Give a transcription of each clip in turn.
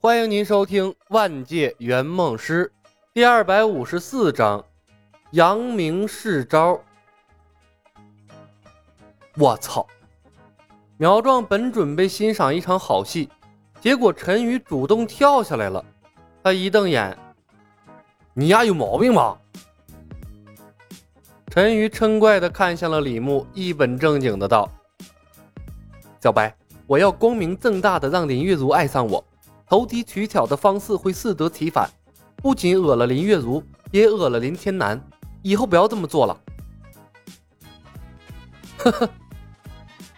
欢迎您收听《万界圆梦师》第二百五十四章《扬名试招》。我操！苗壮本准备欣赏一场好戏，结果陈宇主动跳下来了。他一瞪眼：“你丫有毛病吧？”陈宇嗔怪的看向了李牧，一本正经的道：“小白，我要光明正大的让林月如爱上我。”投机取巧的方式会适得其反，不仅讹了林月如，也讹了林天南。以后不要这么做了。呵呵，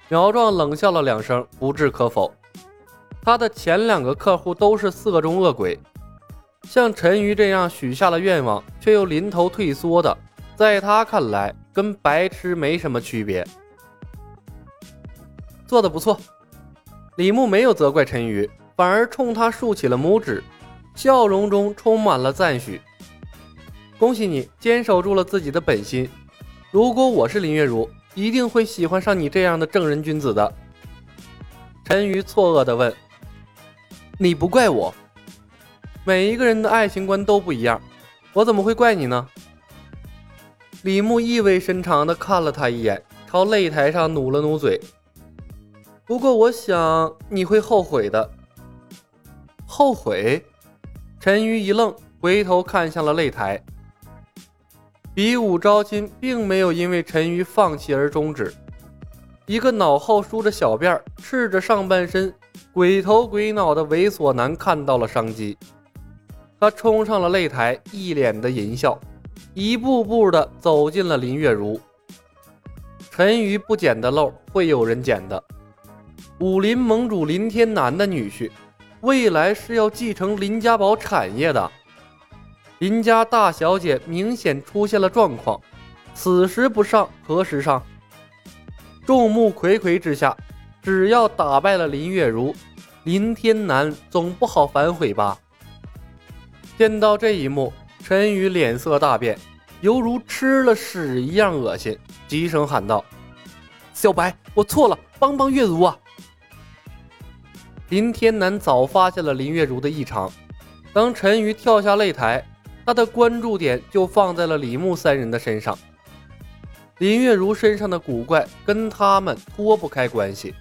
苗壮冷笑了两声，不置可否。他的前两个客户都是色中恶鬼，像陈瑜这样许下了愿望却又临头退缩的，在他看来跟白痴没什么区别。做的不错，李牧没有责怪陈瑜。反而冲他竖起了拇指，笑容中充满了赞许。恭喜你坚守住了自己的本心。如果我是林月如，一定会喜欢上你这样的正人君子的。陈瑜错愕地问：“你不怪我？每一个人的爱情观都不一样，我怎么会怪你呢？”李牧意味深长地看了他一眼，朝擂台上努了努嘴。不过我想你会后悔的。后悔，陈瑜一愣，回头看向了擂台。比武招亲并没有因为陈瑜放弃而终止。一个脑后梳着小辫儿赤着上半身、鬼头鬼脑的猥琐男看到了商机，他冲上了擂台，一脸的淫笑，一步步的走进了林月如。陈瑜不捡的漏，会有人捡的。武林盟主林天南的女婿。未来是要继承林家堡产业的，林家大小姐明显出现了状况，此时不上何时上？众目睽睽之下，只要打败了林月如，林天南总不好反悔吧？见到这一幕，陈宇脸色大变，犹如吃了屎一样恶心，急声喊道：“小白，我错了，帮帮月如啊！”林天南早发现了林月如的异常，当陈瑜跳下擂台，他的关注点就放在了李牧三人的身上。林月如身上的古怪跟他们脱不开关系，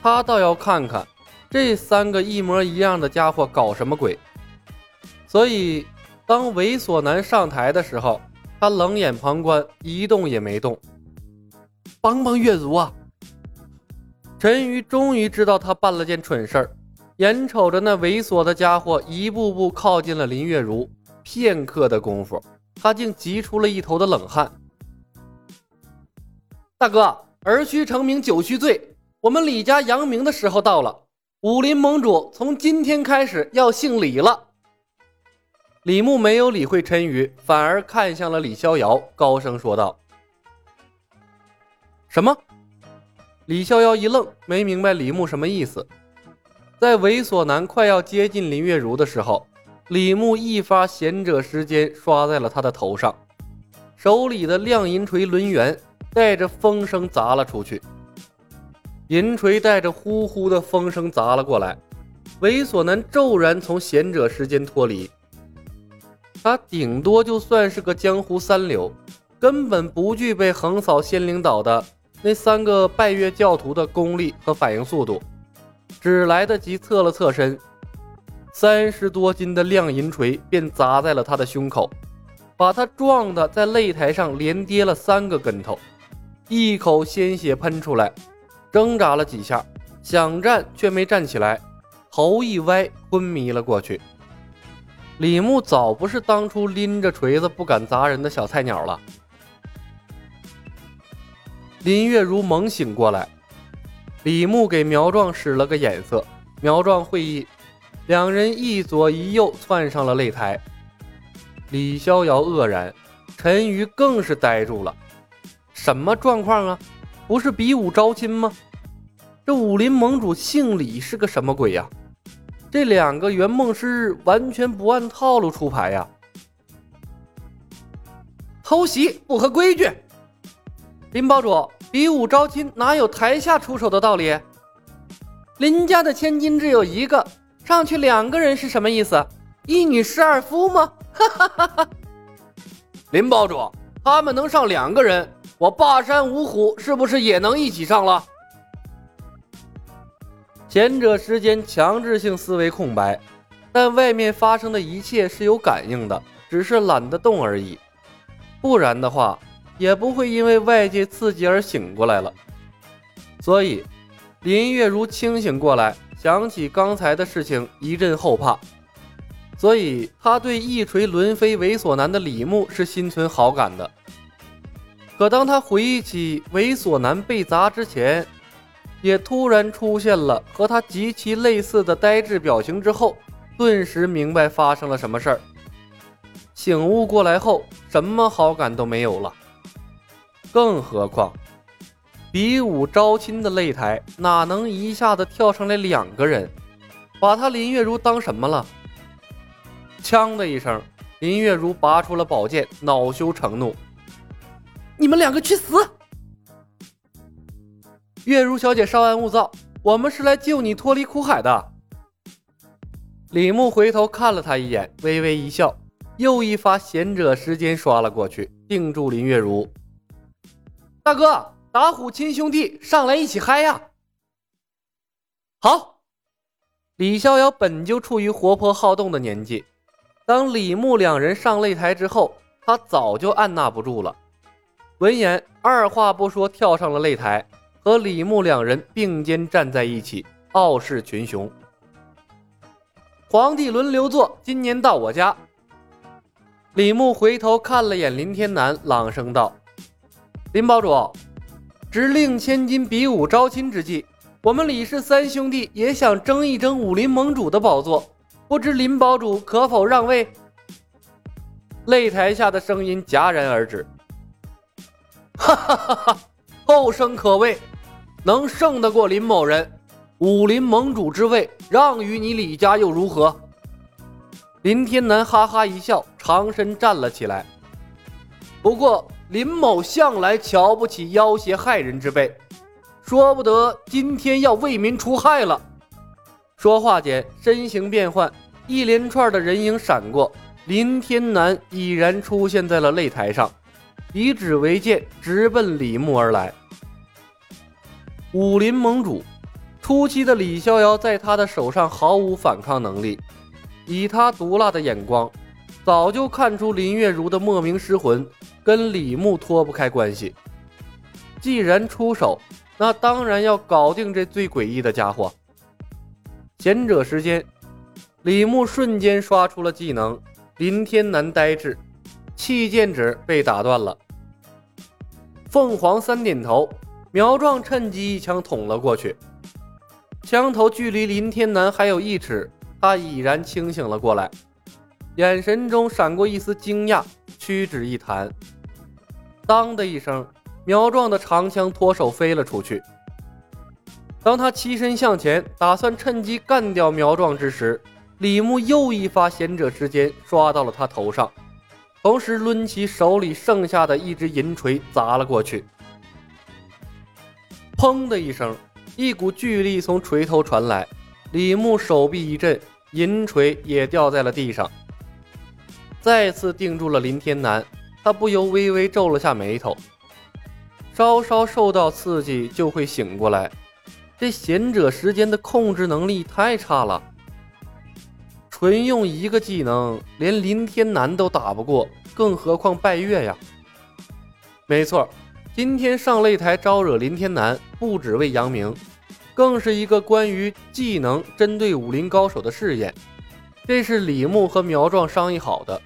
他倒要看看这三个一模一样的家伙搞什么鬼。所以，当猥琐男上台的时候，他冷眼旁观，一动也没动。帮帮月如啊！陈瑜终于知道他办了件蠢事儿，眼瞅着那猥琐的家伙一步步靠近了林月如，片刻的功夫，他竟急出了一头的冷汗。大哥，儿须成名酒须醉，我们李家扬名的时候到了。武林盟主从今天开始要姓李了。李牧没有理会陈瑜，反而看向了李逍遥，高声说道：“什么？”李逍遥一愣，没明白李牧什么意思。在猥琐男快要接近林月如的时候，李牧一发贤者时间刷在了他的头上，手里的亮银锤抡圆，带着风声砸了出去。银锤带着呼呼的风声砸了过来，猥琐男骤然从贤者时间脱离。他顶多就算是个江湖三流，根本不具备横扫仙灵岛的。那三个拜月教徒的功力和反应速度，只来得及侧了侧身，三十多斤的亮银锤便砸在了他的胸口，把他撞得在擂台上连跌了三个跟头，一口鲜血喷出来，挣扎了几下，想站却没站起来，头一歪，昏迷了过去。李牧早不是当初拎着锤子不敢砸人的小菜鸟了。林月如猛醒过来，李牧给苗壮使了个眼色，苗壮会意，两人一左一右窜上了擂台。李逍遥愕然，陈瑜更是呆住了，什么状况啊？不是比武招亲吗？这武林盟主姓李是个什么鬼呀？这两个圆梦师完全不按套路出牌呀！偷袭不合规矩。林堡主，比武招亲哪有台下出手的道理？林家的千金只有一个，上去两个人是什么意思？一女十二夫吗？哈哈哈哈！林堡主，他们能上两个人，我霸山五虎是不是也能一起上了？贤者时间强制性思维空白，但外面发生的一切是有感应的，只是懒得动而已。不然的话，也不会因为外界刺激而醒过来了。所以，林月如清醒过来，想起刚才的事情，一阵后怕。所以，他对一锤轮飞猥琐男的李牧是心存好感的。可当他回忆起猥琐男被砸之前，也突然出现了和他极其类似的呆滞表情之后，顿时明白发生了什么事儿。醒悟过来后，什么好感都没有了。更何况，比武招亲的擂台哪能一下子跳上来两个人？把他林月如当什么了？枪的一声，林月如拔出了宝剑，恼羞成怒：“你们两个去死！”月如小姐，稍安勿躁，我们是来救你脱离苦海的。李牧回头看了他一眼，微微一笑，又一发贤者时间刷了过去，定住林月如。大哥，打虎亲兄弟，上来一起嗨呀！好，李逍遥本就处于活泼好动的年纪，当李牧两人上擂台之后，他早就按捺不住了。闻言，二话不说跳上了擂台。和李牧两人并肩站在一起，傲视群雄。皇帝轮流坐，今年到我家。李牧回头看了眼林天南，朗声道：“林堡主，值令千金比武招亲之际，我们李氏三兄弟也想争一争武林盟主的宝座，不知林堡主可否让位？”擂台下的声音戛然而止。哈哈哈哈！后生可畏。能胜得过林某人，武林盟主之位让与你李家又如何？林天南哈哈一笑，长身站了起来。不过林某向来瞧不起要挟害人之辈，说不得今天要为民除害了。说话间，身形变换，一连串的人影闪过，林天南已然出现在了擂台上，以指为剑，直奔李牧而来。武林盟主初期的李逍遥在他的手上毫无反抗能力，以他毒辣的眼光，早就看出林月如的莫名失魂跟李牧脱不开关系。既然出手，那当然要搞定这最诡异的家伙。贤者时间，李牧瞬间刷出了技能，林天南呆滞，气剑指被打断了。凤凰三点头。苗壮趁机一枪捅了过去，枪头距离林天南还有一尺，他已然清醒了过来，眼神中闪过一丝惊讶，屈指一弹，当的一声，苗壮的长枪脱手飞了出去。当他起身向前，打算趁机干掉苗壮之时，李牧又一发贤者之间刷到了他头上，同时抡起手里剩下的一只银锤砸了过去。砰的一声，一股巨力从锤头传来，李牧手臂一震，银锤也掉在了地上。再次定住了林天南，他不由微微皱了下眉头。稍稍受到刺激就会醒过来，这贤者时间的控制能力太差了。纯用一个技能，连林天南都打不过，更何况拜月呀？没错。今天上擂台招惹林天南，不只为扬名，更是一个关于技能针对武林高手的试验。这是李牧和苗壮商议好的。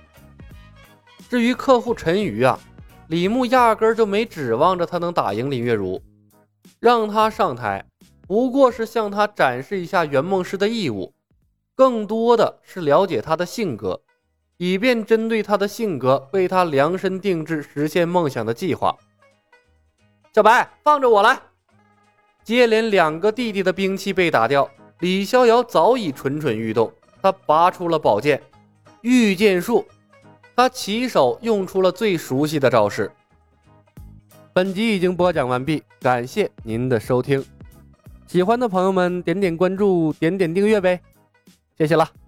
至于客户陈鱼啊，李牧压根就没指望着他能打赢林月如，让他上台不过是向他展示一下圆梦师的义务，更多的是了解他的性格，以便针对他的性格为他量身定制实现梦想的计划。小白，放着我来！接连两个弟弟的兵器被打掉，李逍遥早已蠢蠢欲动。他拔出了宝剑，御剑术。他起手用出了最熟悉的招式。本集已经播讲完毕，感谢您的收听。喜欢的朋友们，点点关注，点点订阅呗。谢谢了。